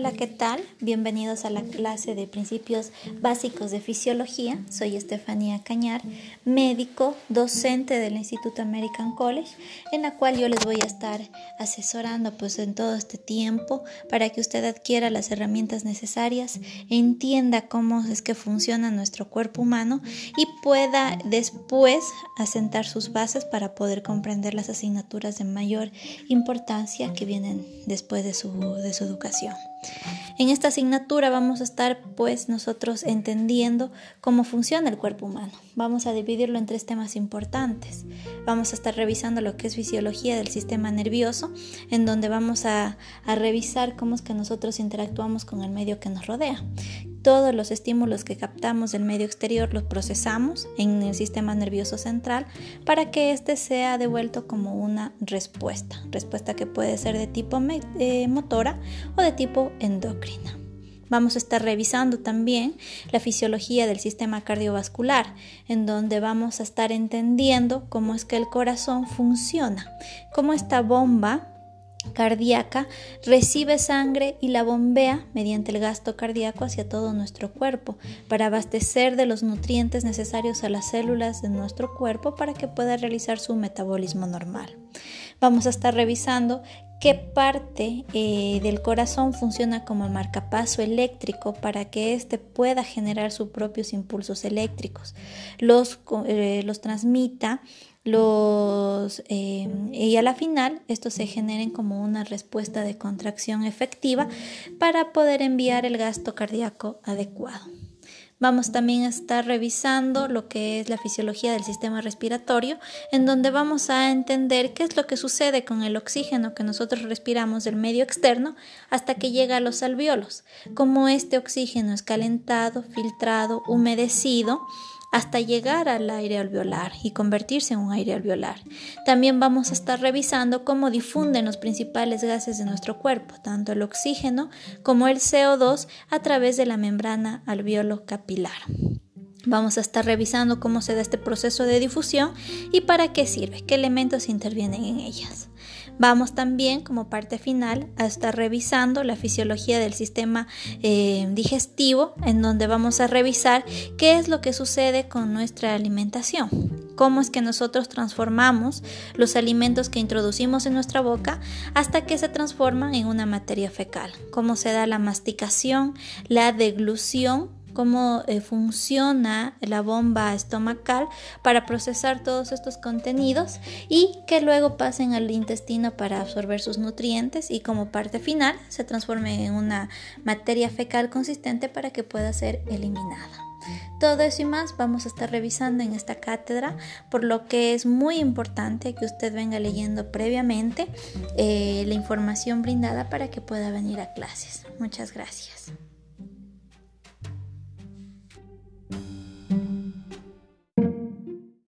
Hola, ¿qué tal? Bienvenidos a la clase de principios básicos de fisiología. Soy Estefanía Cañar, médico, docente del Instituto American College, en la cual yo les voy a estar asesorando pues en todo este tiempo para que usted adquiera las herramientas necesarias, entienda cómo es que funciona nuestro cuerpo humano y pueda después asentar sus bases para poder comprender las asignaturas de mayor importancia que vienen después de su, de su educación. En esta asignatura vamos a estar pues nosotros entendiendo cómo funciona el cuerpo humano. Vamos a dividirlo en tres temas importantes. Vamos a estar revisando lo que es fisiología del sistema nervioso, en donde vamos a, a revisar cómo es que nosotros interactuamos con el medio que nos rodea. Todos los estímulos que captamos del medio exterior los procesamos en el sistema nervioso central para que éste sea devuelto como una respuesta, respuesta que puede ser de tipo eh, motora o de tipo endocrina. Vamos a estar revisando también la fisiología del sistema cardiovascular, en donde vamos a estar entendiendo cómo es que el corazón funciona, cómo esta bomba cardíaca recibe sangre y la bombea mediante el gasto cardíaco hacia todo nuestro cuerpo para abastecer de los nutrientes necesarios a las células de nuestro cuerpo para que pueda realizar su metabolismo normal. Vamos a estar revisando qué parte eh, del corazón funciona como marcapaso eléctrico para que éste pueda generar sus propios impulsos eléctricos, los, eh, los transmita los, eh, y a la final estos se generen como una respuesta de contracción efectiva para poder enviar el gasto cardíaco adecuado. Vamos también a estar revisando lo que es la fisiología del sistema respiratorio, en donde vamos a entender qué es lo que sucede con el oxígeno que nosotros respiramos del medio externo hasta que llega a los alveolos, cómo este oxígeno es calentado, filtrado, humedecido hasta llegar al aire alveolar y convertirse en un aire alveolar. También vamos a estar revisando cómo difunden los principales gases de nuestro cuerpo, tanto el oxígeno como el CO2 a través de la membrana alveolo capilar. Vamos a estar revisando cómo se da este proceso de difusión y para qué sirve, qué elementos intervienen en ellas. Vamos también como parte final a estar revisando la fisiología del sistema eh, digestivo, en donde vamos a revisar qué es lo que sucede con nuestra alimentación, cómo es que nosotros transformamos los alimentos que introducimos en nuestra boca hasta que se transforman en una materia fecal, cómo se da la masticación, la deglución cómo eh, funciona la bomba estomacal para procesar todos estos contenidos y que luego pasen al intestino para absorber sus nutrientes y como parte final se transforme en una materia fecal consistente para que pueda ser eliminada. Todo eso y más vamos a estar revisando en esta cátedra, por lo que es muy importante que usted venga leyendo previamente eh, la información brindada para que pueda venir a clases. Muchas gracias.